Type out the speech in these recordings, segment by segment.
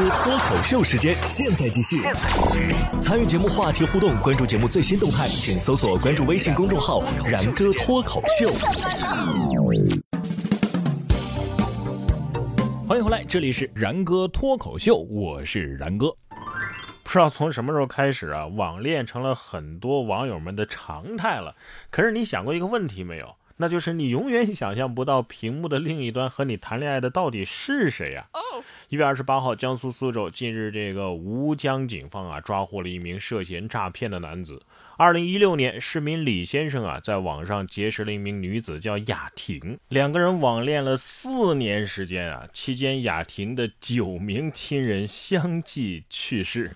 哥脱口秀时间，现在继续。参与节目话题互动，关注节目最新动态，请搜索关注微信公众号“然哥脱口秀”。欢迎回来，这里是然哥脱口秀，我是然哥。不知道从什么时候开始啊，网恋成了很多网友们的常态了。可是你想过一个问题没有？那就是你永远想象不到屏幕的另一端和你谈恋爱的到底是谁呀？一月二十八号，江苏苏州近日，这个吴江警方啊抓获了一名涉嫌诈骗的男子。二零一六年，市民李先生啊在网上结识了一名女子，叫雅婷，两个人网恋了四年时间啊。期间，雅婷的九名亲人相继去世，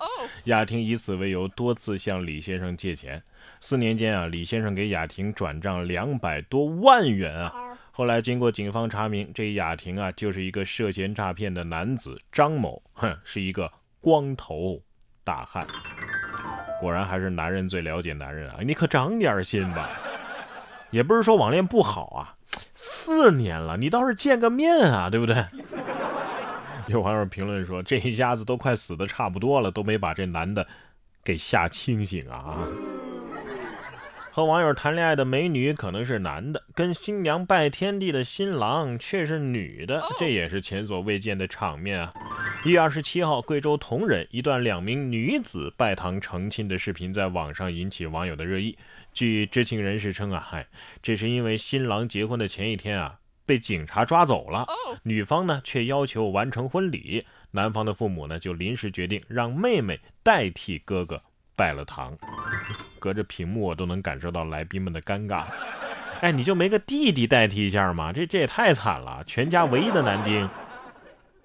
雅婷以此为由多次向李先生借钱。四年间啊，李先生给雅婷转账两百多万元啊。后来经过警方查明，这雅婷啊就是一个涉嫌诈骗的男子张某，哼，是一个光头大汉。果然还是男人最了解男人啊！你可长点心吧。也不是说网恋不好啊，四年了，你倒是见个面啊，对不对？有网友评论说，这一家子都快死的差不多了，都没把这男的给吓清醒啊。和网友谈恋爱的美女可能是男的，跟新娘拜天地的新郎却是女的，这也是前所未见的场面啊！一月二十七号，贵州铜仁一段两名女子拜堂成亲的视频在网上引起网友的热议。据知情人士称啊，嗨，这是因为新郎结婚的前一天啊被警察抓走了，女方呢却要求完成婚礼，男方的父母呢就临时决定让妹妹代替哥哥拜了堂。隔着屏幕，我都能感受到来宾们的尴尬。哎，你就没个弟弟代替一下吗？这这也太惨了！全家唯一的男丁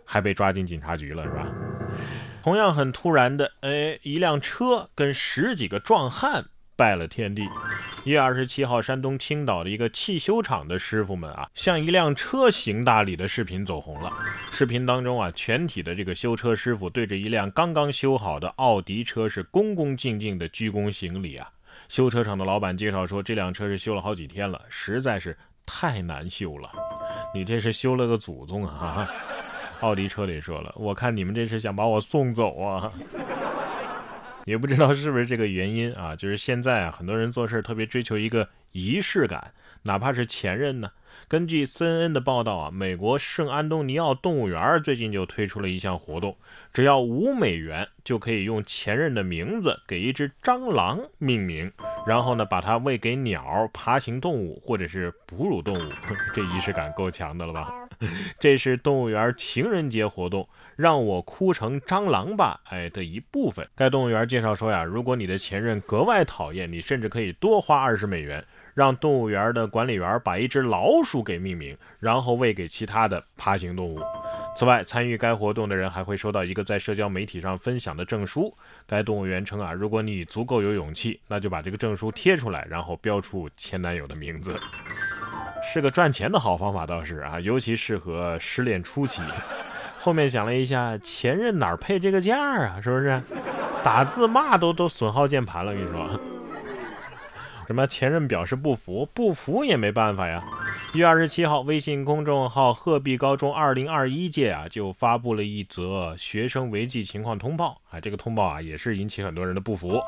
还被抓进警察局了，是吧？同样很突然的，哎，一辆车跟十几个壮汉。拜了天地！一月二十七号，山东青岛的一个汽修厂的师傅们啊，向一辆车行大礼的视频走红了。视频当中啊，全体的这个修车师傅对着一辆刚刚修好的奥迪车是恭恭敬敬的鞠躬行礼啊。修车厂的老板介绍说，这辆车是修了好几天了，实在是太难修了。你这是修了个祖宗啊！奥迪车里说了，我看你们这是想把我送走啊！也不知道是不是这个原因啊，就是现在啊，很多人做事特别追求一个仪式感，哪怕是前任呢。根据 CNN 的报道啊，美国圣安东尼奥动物园最近就推出了一项活动，只要五美元就可以用前任的名字给一只蟑螂命名，然后呢把它喂给鸟、爬行动物或者是哺乳动物，这仪式感够强的了吧？这是动物园情人节活动，让我哭成蟑螂吧，哎的一部分。该动物园介绍说呀，如果你的前任格外讨厌你，甚至可以多花二十美元。让动物园的管理员把一只老鼠给命名，然后喂给其他的爬行动物。此外，参与该活动的人还会收到一个在社交媒体上分享的证书。该动物园称啊，如果你足够有勇气，那就把这个证书贴出来，然后标出前男友的名字。是个赚钱的好方法，倒是啊，尤其适合失恋初期。后面想了一下，前任哪配这个价啊？是不是？打字骂都都损耗键盘了，跟你说。什么前任表示不服，不服也没办法呀。一月二十七号，微信公众号鹤壁高中二零二一届啊，就发布了一则学生违纪情况通报啊，这个通报啊，也是引起很多人的不服，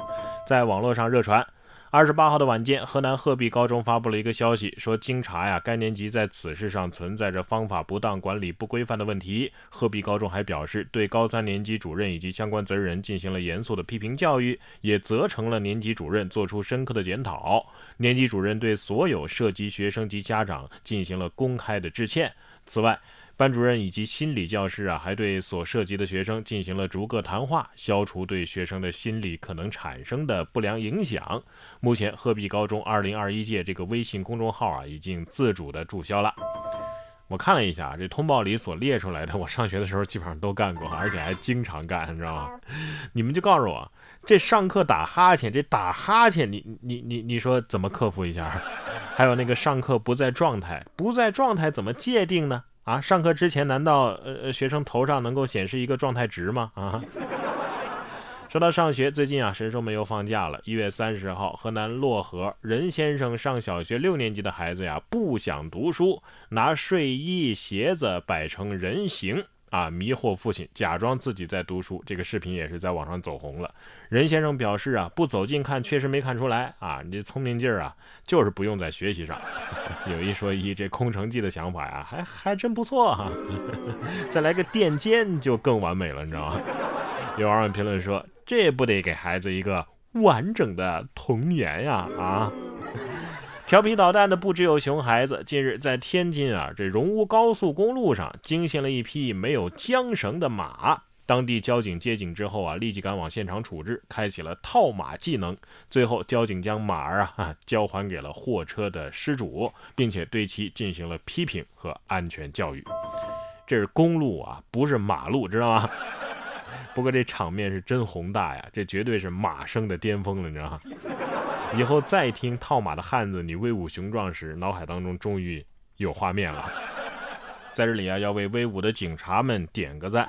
在网络上热传。二十八号的晚间，河南鹤壁高中发布了一个消息，说经查呀，该年级在此事上存在着方法不当、管理不规范的问题。鹤壁高中还表示，对高三年级主任以及相关责任人进行了严肃的批评教育，也责成了年级主任做出深刻的检讨。年级主任对所有涉及学生及家长进行了公开的致歉。此外，班主任以及心理教师啊，还对所涉及的学生进行了逐个谈话，消除对学生的心理可能产生的不良影响。目前，鹤壁高中2021届这个微信公众号啊，已经自主的注销了。我看了一下这通报里所列出来的，我上学的时候基本上都干过，而且还经常干，你知道吗？你们就告诉我，这上课打哈欠，这打哈欠，你你你你说怎么克服一下？还有那个上课不在状态，不在状态怎么界定呢？啊，上课之前难道呃呃学生头上能够显示一个状态值吗？啊，说到上学，最近啊神兽们又放假了。一月三十号，河南漯河任先生上小学六年级的孩子呀不想读书，拿睡衣鞋子摆成人形，啊，迷惑父亲，假装自己在读书。这个视频也是在网上走红了。任先生表示啊，不走近看确实没看出来啊，你这聪明劲儿啊，就是不用在学习上。有一说一，这空城计的想法呀，还还真不错哈。再来个垫肩就更完美了，你知道吗？有网友评论说，这不得给孩子一个完整的童年呀啊！调皮捣蛋的不只有熊孩子。近日，在天津啊，这荣乌高速公路上惊现了一匹没有缰绳的马。当地交警接警之后啊，立即赶往现场处置，开启了套马技能。最后，交警将马儿啊交还给了货车的失主，并且对其进行了批评和安全教育。这是公路啊，不是马路，知道吗？不过这场面是真宏大呀，这绝对是马生的巅峰了，你知道吗？以后再听套马的汉子你威武雄壮时，脑海当中终于有画面了。在这里啊，要为威武的警察们点个赞。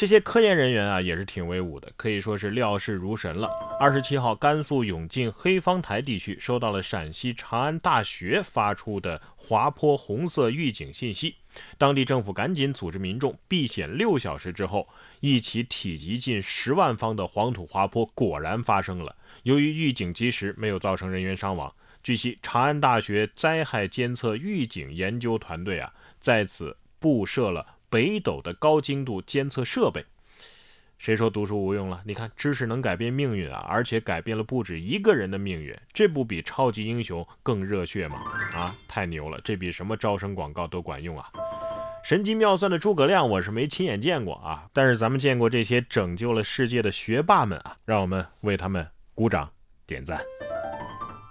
这些科研人员啊，也是挺威武的，可以说是料事如神了。二十七号，甘肃永靖黑方台地区收到了陕西长安大学发出的滑坡红色预警信息，当地政府赶紧组织民众避险六小时之后，一起体积近十万方的黄土滑坡果然发生了。由于预警及时，没有造成人员伤亡。据悉，长安大学灾害监测预警研究团队啊，在此布设了北斗的高精度监测设备。谁说读书无用了？你看，知识能改变命运啊，而且改变了不止一个人的命运，这不比超级英雄更热血吗？啊，太牛了！这比什么招生广告都管用啊！神机妙算的诸葛亮，我是没亲眼见过啊，但是咱们见过这些拯救了世界的学霸们啊，让我们为他们。鼓掌点赞，